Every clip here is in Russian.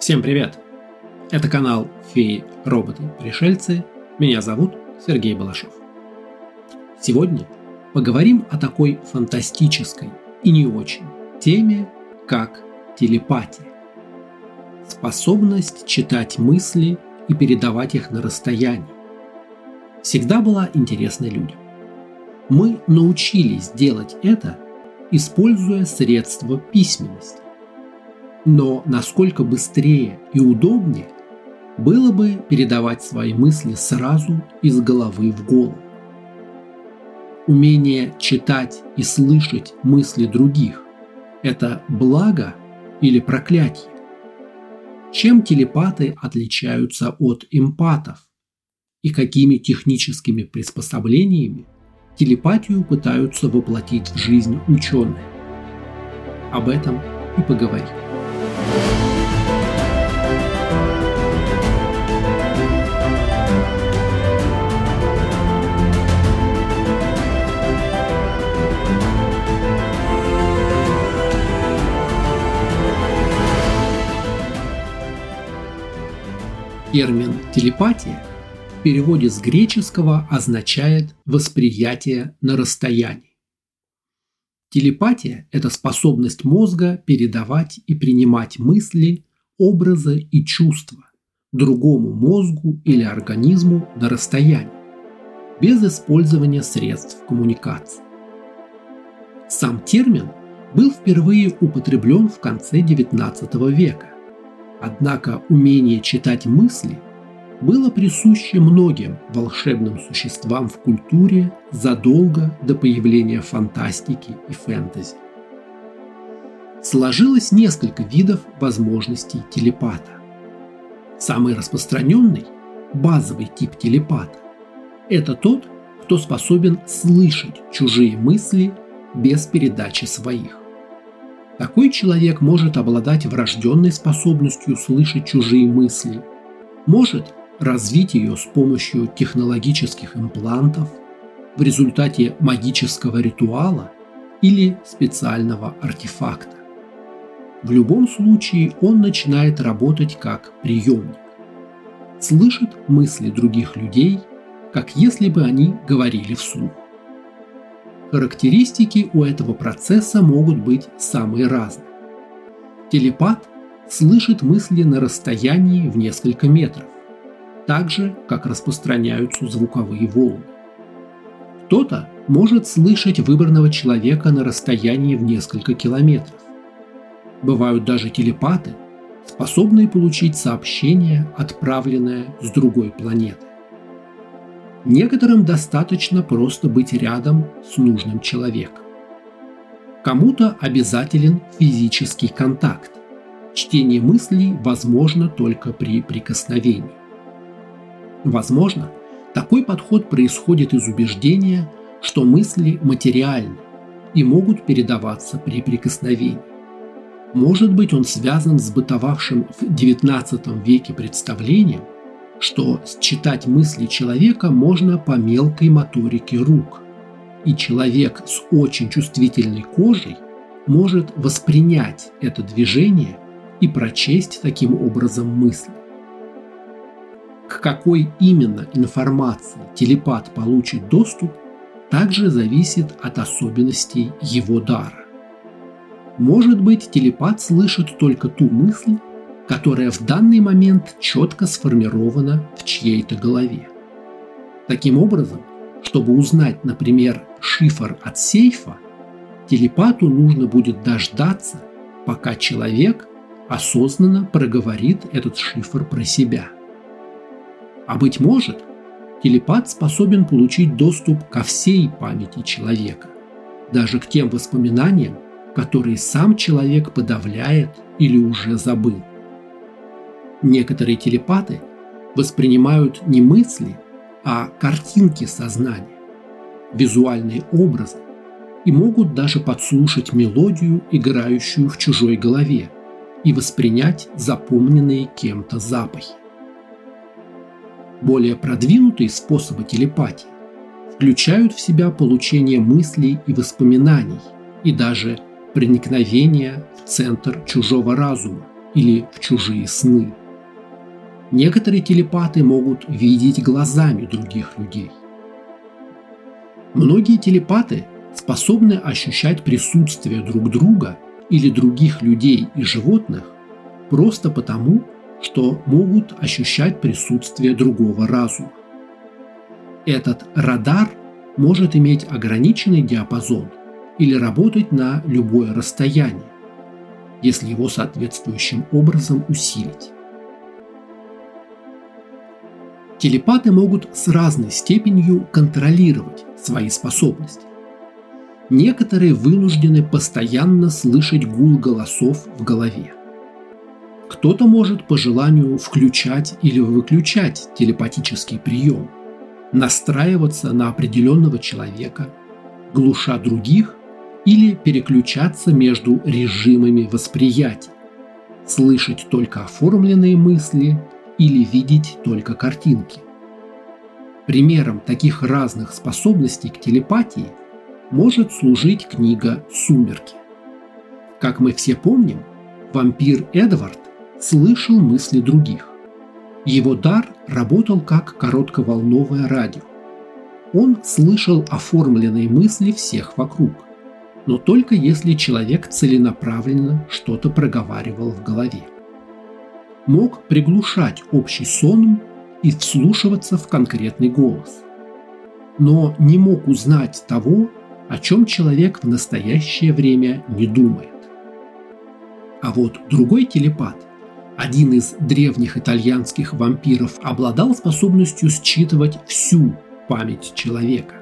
Всем привет! Это канал «Феи, роботы, пришельцы». Меня зовут Сергей Балашов. Сегодня поговорим о такой фантастической и не очень теме, как телепатия. Способность читать мысли и передавать их на расстоянии. Всегда была интересна людям. Мы научились делать это, используя средства письменности но насколько быстрее и удобнее было бы передавать свои мысли сразу из головы в голову. Умение читать и слышать мысли других – это благо или проклятие? Чем телепаты отличаются от эмпатов? И какими техническими приспособлениями телепатию пытаются воплотить в жизнь ученые? Об этом и поговорим. Термин «телепатия» в переводе с греческого означает «восприятие на расстоянии». Телепатия – это способность мозга передавать и принимать мысли, образы и чувства другому мозгу или организму на расстоянии, без использования средств коммуникации. Сам термин был впервые употреблен в конце XIX века Однако умение читать мысли было присуще многим волшебным существам в культуре задолго до появления фантастики и фэнтези. Сложилось несколько видов возможностей телепата. Самый распространенный, базовый тип телепата – это тот, кто способен слышать чужие мысли без передачи своих. Такой человек может обладать врожденной способностью слышать чужие мысли, может развить ее с помощью технологических имплантов, в результате магического ритуала или специального артефакта. В любом случае он начинает работать как приемник. Слышит мысли других людей, как если бы они говорили вслух. Характеристики у этого процесса могут быть самые разные. Телепат слышит мысли на расстоянии в несколько метров, так же, как распространяются звуковые волны. Кто-то может слышать выбранного человека на расстоянии в несколько километров. Бывают даже телепаты, способные получить сообщение, отправленное с другой планеты. Некоторым достаточно просто быть рядом с нужным человеком. Кому-то обязателен физический контакт. Чтение мыслей возможно только при прикосновении. Возможно, такой подход происходит из убеждения, что мысли материальны и могут передаваться при прикосновении. Может быть, он связан с бытовавшим в XIX веке представлением – что считать мысли человека можно по мелкой моторике рук. И человек с очень чувствительной кожей может воспринять это движение и прочесть таким образом мысли. К какой именно информации телепат получит доступ, также зависит от особенностей его дара. Может быть, телепат слышит только ту мысль, которая в данный момент четко сформирована в чьей-то голове. Таким образом, чтобы узнать, например, шифр от сейфа, телепату нужно будет дождаться, пока человек осознанно проговорит этот шифр про себя. А быть может, телепат способен получить доступ ко всей памяти человека, даже к тем воспоминаниям, которые сам человек подавляет или уже забыл. Некоторые телепаты воспринимают не мысли, а картинки сознания, визуальные образы и могут даже подслушать мелодию, играющую в чужой голове, и воспринять запомненные кем-то запахи. Более продвинутые способы телепатии включают в себя получение мыслей и воспоминаний и даже проникновение в центр чужого разума, или в чужие сны. Некоторые телепаты могут видеть глазами других людей. Многие телепаты способны ощущать присутствие друг друга или других людей и животных просто потому, что могут ощущать присутствие другого разума. Этот радар может иметь ограниченный диапазон или работать на любое расстояние, если его соответствующим образом усилить. Телепаты могут с разной степенью контролировать свои способности. Некоторые вынуждены постоянно слышать гул голосов в голове. Кто-то может по желанию включать или выключать телепатический прием, настраиваться на определенного человека, глуша других или переключаться между режимами восприятия, слышать только оформленные мысли или видеть только картинки. Примером таких разных способностей к телепатии может служить книга «Сумерки». Как мы все помним, вампир Эдвард слышал мысли других. Его дар работал как коротковолновое радио. Он слышал оформленные мысли всех вокруг, но только если человек целенаправленно что-то проговаривал в голове. Мог приглушать общий сон и вслушиваться в конкретный голос. Но не мог узнать того, о чем человек в настоящее время не думает. А вот другой телепат один из древних итальянских вампиров обладал способностью считывать всю память человека.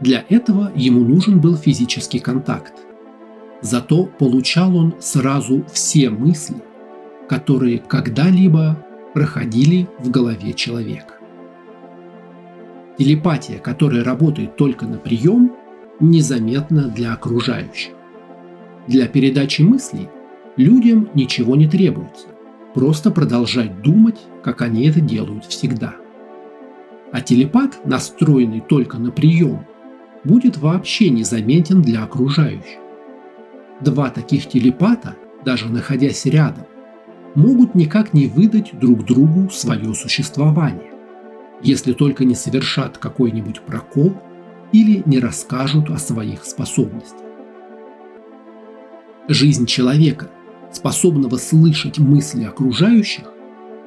Для этого ему нужен был физический контакт. Зато получал он сразу все мысли, которые когда-либо проходили в голове человека. Телепатия, которая работает только на прием, незаметна для окружающих. Для передачи мыслей людям ничего не требуется просто продолжать думать, как они это делают всегда. А телепат, настроенный только на прием, будет вообще незаметен для окружающих. Два таких телепата, даже находясь рядом, могут никак не выдать друг другу свое существование, если только не совершат какой-нибудь прокол или не расскажут о своих способностях. Жизнь человека – способного слышать мысли окружающих,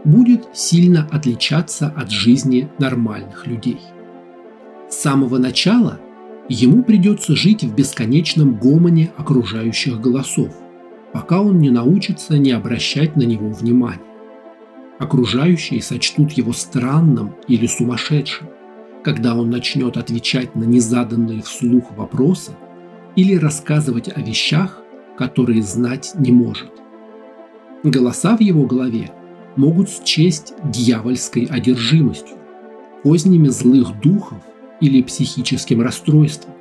будет сильно отличаться от жизни нормальных людей. С самого начала ему придется жить в бесконечном гомоне окружающих голосов, пока он не научится не обращать на него внимания. Окружающие сочтут его странным или сумасшедшим, когда он начнет отвечать на незаданные вслух вопросы или рассказывать о вещах, которые знать не может. Голоса в его голове могут счесть дьявольской одержимостью, кознями злых духов или психическим расстройством.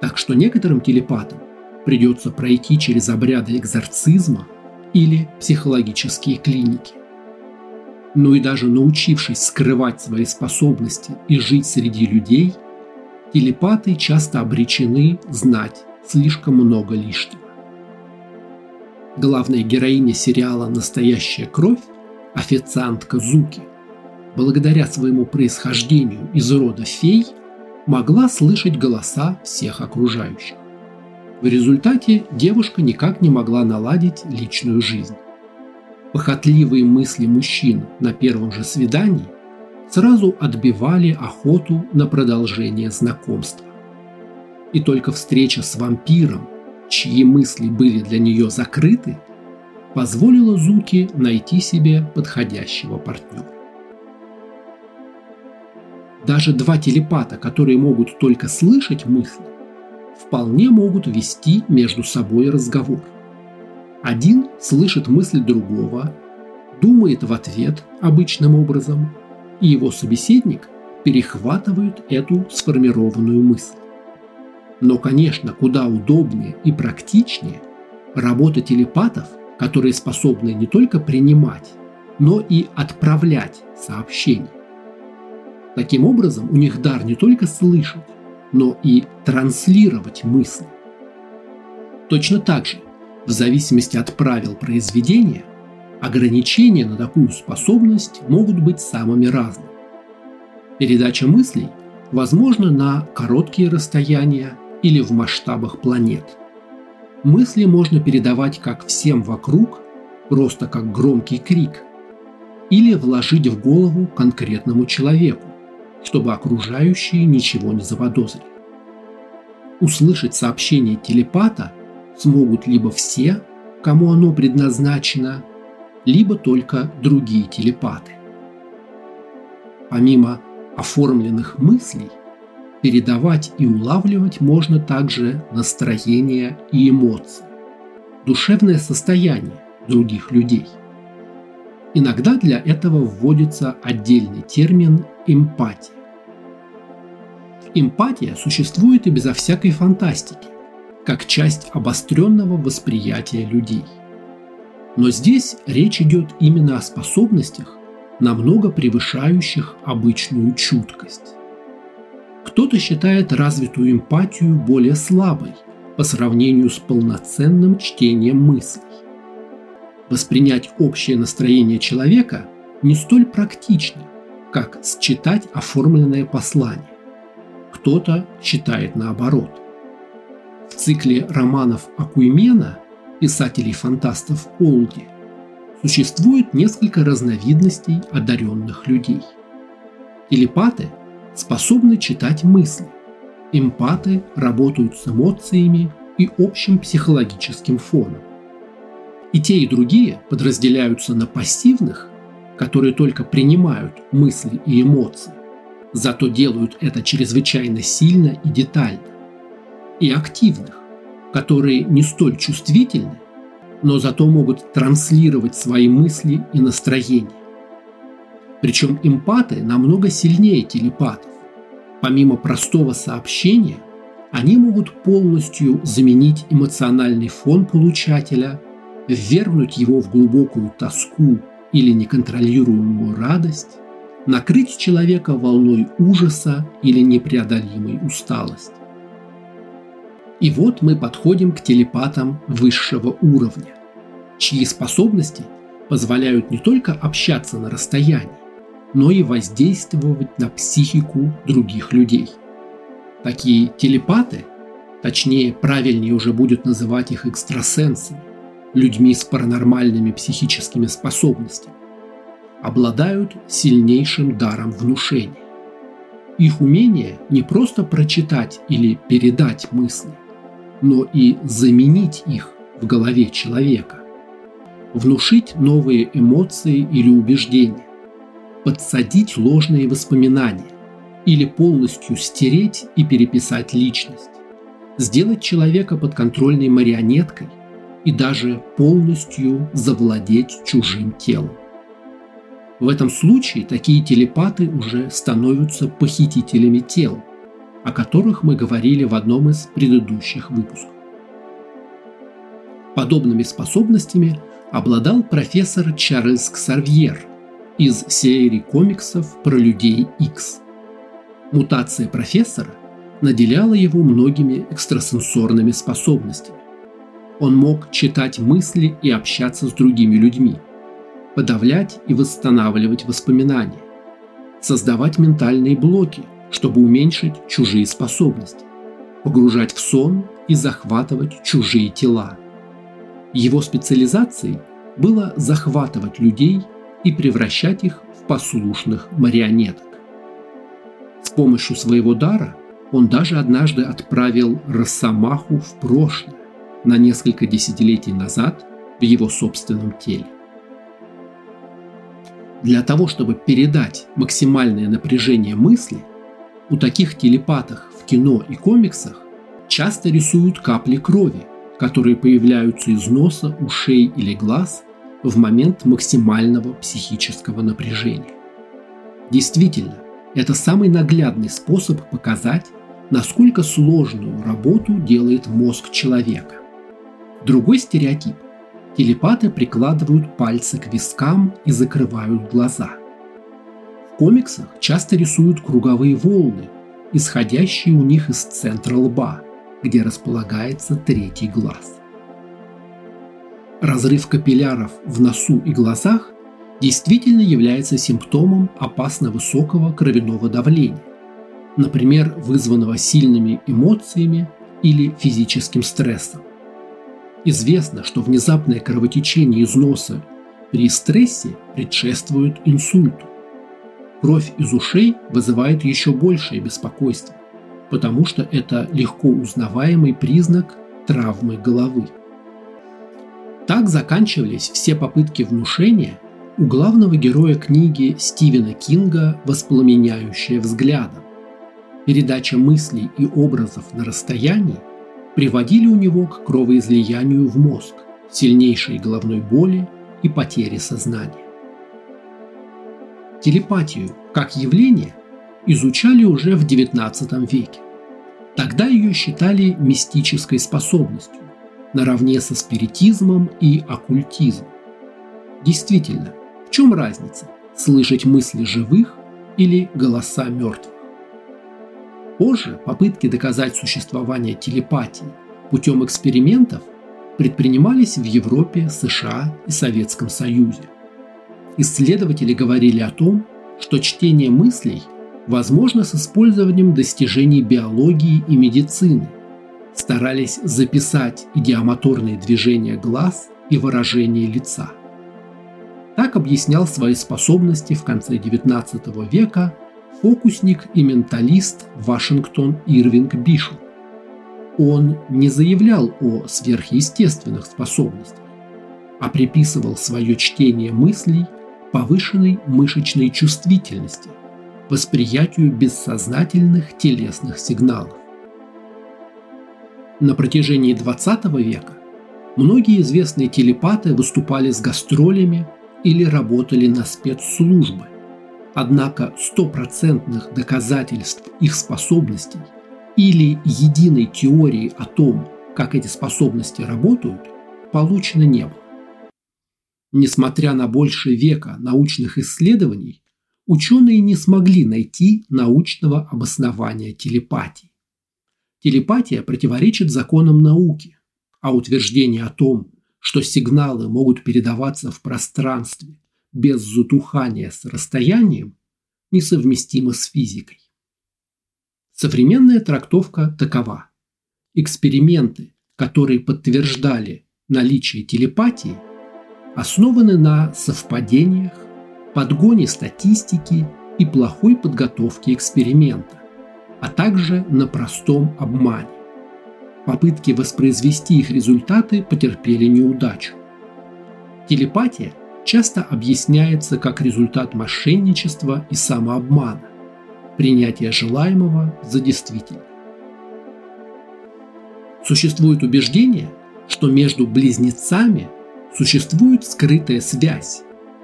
Так что некоторым телепатам придется пройти через обряды экзорцизма или психологические клиники. Но и даже научившись скрывать свои способности и жить среди людей, телепаты часто обречены знать слишком много лишнего. Главная героиня сериала «Настоящая кровь» – официантка Зуки, благодаря своему происхождению из рода фей, могла слышать голоса всех окружающих. В результате девушка никак не могла наладить личную жизнь. Похотливые мысли мужчин на первом же свидании сразу отбивали охоту на продолжение знакомства. И только встреча с вампиром чьи мысли были для нее закрыты, позволила Зуки найти себе подходящего партнера. Даже два телепата, которые могут только слышать мысли, вполне могут вести между собой разговор. Один слышит мысль другого, думает в ответ обычным образом, и его собеседник перехватывает эту сформированную мысль. Но, конечно, куда удобнее и практичнее работа телепатов, которые способны не только принимать, но и отправлять сообщения. Таким образом, у них дар не только слышать, но и транслировать мысли. Точно так же, в зависимости от правил произведения, Ограничения на такую способность могут быть самыми разными. Передача мыслей возможна на короткие расстояния или в масштабах планет. Мысли можно передавать как всем вокруг, просто как громкий крик, или вложить в голову конкретному человеку, чтобы окружающие ничего не заподозрили. Услышать сообщение телепата смогут либо все, кому оно предназначено, либо только другие телепаты. Помимо оформленных мыслей, передавать и улавливать можно также настроение и эмоции, душевное состояние других людей. Иногда для этого вводится отдельный термин «эмпатия». Эмпатия существует и безо всякой фантастики, как часть обостренного восприятия людей. Но здесь речь идет именно о способностях, намного превышающих обычную чуткость. Кто-то считает развитую эмпатию более слабой по сравнению с полноценным чтением мыслей. Воспринять общее настроение человека не столь практично, как считать оформленное послание. Кто-то считает наоборот. В цикле романов Акуимена писателей-фантастов Олди существует несколько разновидностей одаренных людей. Телепаты способны читать мысли, эмпаты работают с эмоциями и общим психологическим фоном. И те, и другие подразделяются на пассивных, которые только принимают мысли и эмоции, зато делают это чрезвычайно сильно и детально, и активных, которые не столь чувствительны, но зато могут транслировать свои мысли и настроения. Причем эмпаты намного сильнее телепатов. Помимо простого сообщения, они могут полностью заменить эмоциональный фон получателя, ввергнуть его в глубокую тоску или неконтролируемую радость, накрыть человека волной ужаса или непреодолимой усталости. И вот мы подходим к телепатам высшего уровня, чьи способности позволяют не только общаться на расстоянии, но и воздействовать на психику других людей. Такие телепаты, точнее правильнее уже будет называть их экстрасенсами, людьми с паранормальными психическими способностями, обладают сильнейшим даром внушения. Их умение не просто прочитать или передать мысли, но и заменить их в голове человека, внушить новые эмоции или убеждения, подсадить ложные воспоминания или полностью стереть и переписать личность, сделать человека подконтрольной марионеткой и даже полностью завладеть чужим телом. В этом случае такие телепаты уже становятся похитителями тел, о которых мы говорили в одном из предыдущих выпусков. Подобными способностями обладал профессор Чарльз Ксарвьер из серии комиксов про людей X. Мутация профессора наделяла его многими экстрасенсорными способностями. Он мог читать мысли и общаться с другими людьми, подавлять и восстанавливать воспоминания, создавать ментальные блоки – чтобы уменьшить чужие способности, погружать в сон и захватывать чужие тела. Его специализацией было захватывать людей и превращать их в послушных марионеток. С помощью своего дара он даже однажды отправил Росомаху в прошлое на несколько десятилетий назад в его собственном теле. Для того, чтобы передать максимальное напряжение мысли, у таких телепатов в кино и комиксах часто рисуют капли крови, которые появляются из носа, ушей или глаз в момент максимального психического напряжения. Действительно, это самый наглядный способ показать, насколько сложную работу делает мозг человека. Другой стереотип – телепаты прикладывают пальцы к вискам и закрывают глаза – комиксах часто рисуют круговые волны, исходящие у них из центра лба, где располагается третий глаз. Разрыв капилляров в носу и глазах действительно является симптомом опасно высокого кровяного давления, например, вызванного сильными эмоциями или физическим стрессом. Известно, что внезапное кровотечение из носа при стрессе предшествует инсульту. Кровь из ушей вызывает еще большее беспокойство, потому что это легко узнаваемый признак травмы головы. Так заканчивались все попытки внушения у главного героя книги Стивена Кинга «Воспламеняющая взглядом». Передача мыслей и образов на расстоянии приводили у него к кровоизлиянию в мозг, сильнейшей головной боли и потере сознания. Телепатию как явление изучали уже в XIX веке. Тогда ее считали мистической способностью, наравне со спиритизмом и оккультизмом. Действительно, в чем разница – слышать мысли живых или голоса мертвых? Позже попытки доказать существование телепатии путем экспериментов предпринимались в Европе, США и Советском Союзе. Исследователи говорили о том, что чтение мыслей возможно с использованием достижений биологии и медицины. Старались записать идиомоторные движения глаз и выражение лица. Так объяснял свои способности в конце XIX века фокусник и менталист Вашингтон Ирвинг Бишоп. Он не заявлял о сверхъестественных способностях, а приписывал свое чтение мыслей повышенной мышечной чувствительности, восприятию бессознательных телесных сигналов. На протяжении XX века многие известные телепаты выступали с гастролями или работали на спецслужбы. Однако стопроцентных доказательств их способностей или единой теории о том, как эти способности работают, получено не было. Несмотря на больше века научных исследований, ученые не смогли найти научного обоснования телепатии. Телепатия противоречит законам науки, а утверждение о том, что сигналы могут передаваться в пространстве без затухания с расстоянием, несовместимо с физикой. Современная трактовка такова. Эксперименты, которые подтверждали наличие телепатии, основаны на совпадениях, подгоне статистики и плохой подготовке эксперимента, а также на простом обмане. Попытки воспроизвести их результаты потерпели неудачу. Телепатия часто объясняется как результат мошенничества и самообмана, принятия желаемого за действительное. Существует убеждение, что между близнецами существует скрытая связь,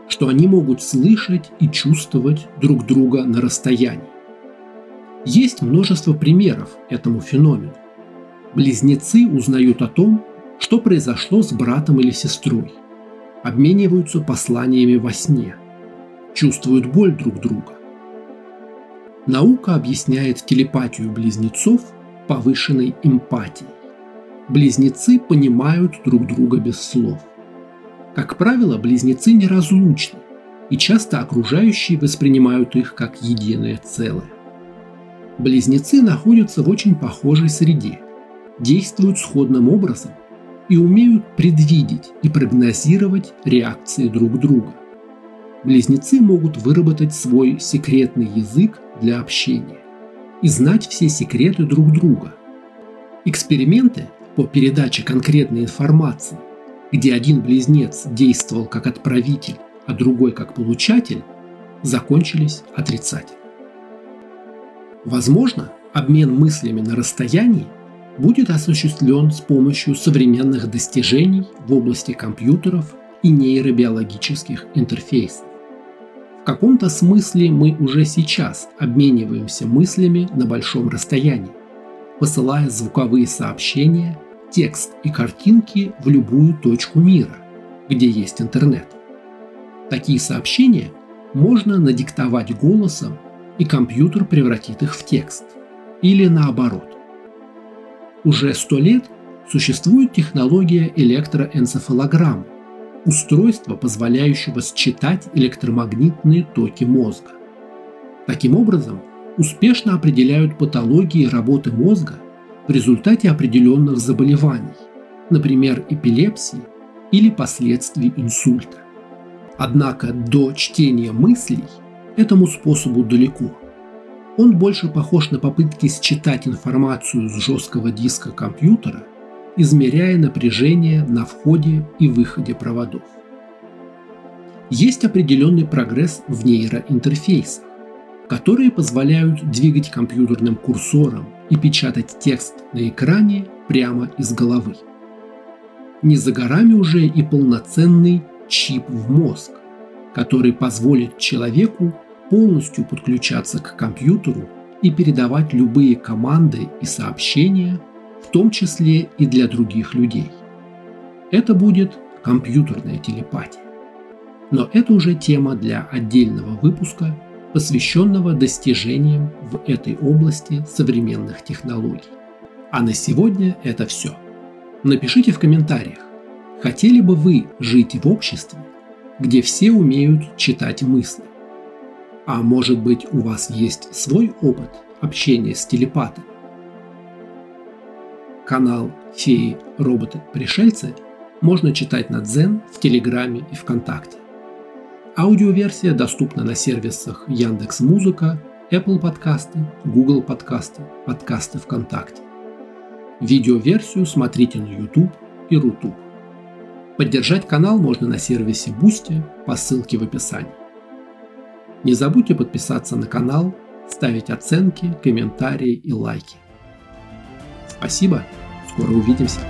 что они могут слышать и чувствовать друг друга на расстоянии. Есть множество примеров этому феномену. Близнецы узнают о том, что произошло с братом или сестрой, обмениваются посланиями во сне, чувствуют боль друг друга. Наука объясняет телепатию близнецов повышенной эмпатией. Близнецы понимают друг друга без слов – как правило, близнецы неразлучны, и часто окружающие воспринимают их как единое целое. Близнецы находятся в очень похожей среде, действуют сходным образом и умеют предвидеть и прогнозировать реакции друг друга. Близнецы могут выработать свой секретный язык для общения и знать все секреты друг друга. Эксперименты по передаче конкретной информации где один близнец действовал как отправитель, а другой как получатель, закончились отрицательно. Возможно, обмен мыслями на расстоянии будет осуществлен с помощью современных достижений в области компьютеров и нейробиологических интерфейсов. В каком-то смысле мы уже сейчас обмениваемся мыслями на большом расстоянии, посылая звуковые сообщения текст и картинки в любую точку мира, где есть интернет. Такие сообщения можно надиктовать голосом, и компьютер превратит их в текст. Или наоборот. Уже сто лет существует технология электроэнцефалограммы, устройство, позволяющего считать электромагнитные токи мозга. Таким образом, успешно определяют патологии работы мозга в результате определенных заболеваний, например, эпилепсии или последствий инсульта. Однако до чтения мыслей этому способу далеко. Он больше похож на попытки считать информацию с жесткого диска компьютера, измеряя напряжение на входе и выходе проводов. Есть определенный прогресс в нейроинтерфейсах, которые позволяют двигать компьютерным курсором и печатать текст на экране прямо из головы. Не за горами уже и полноценный чип в мозг, который позволит человеку полностью подключаться к компьютеру и передавать любые команды и сообщения, в том числе и для других людей. Это будет компьютерная телепатия. Но это уже тема для отдельного выпуска, посвященного достижениям в этой области современных технологий. А на сегодня это все. Напишите в комментариях, хотели бы вы жить в обществе, где все умеют читать мысли? А может быть у вас есть свой опыт общения с телепатом? Канал «Феи, роботы, пришельцы» можно читать на Дзен, в Телеграме и ВКонтакте. Аудиоверсия доступна на сервисах Яндекс Музыка, Apple подкасты, Google подкасты, подкасты ВКонтакте. Видеоверсию смотрите на YouTube и Рутуб. Поддержать канал можно на сервисе Boosty по ссылке в описании. Не забудьте подписаться на канал, ставить оценки, комментарии и лайки. Спасибо, скоро увидимся.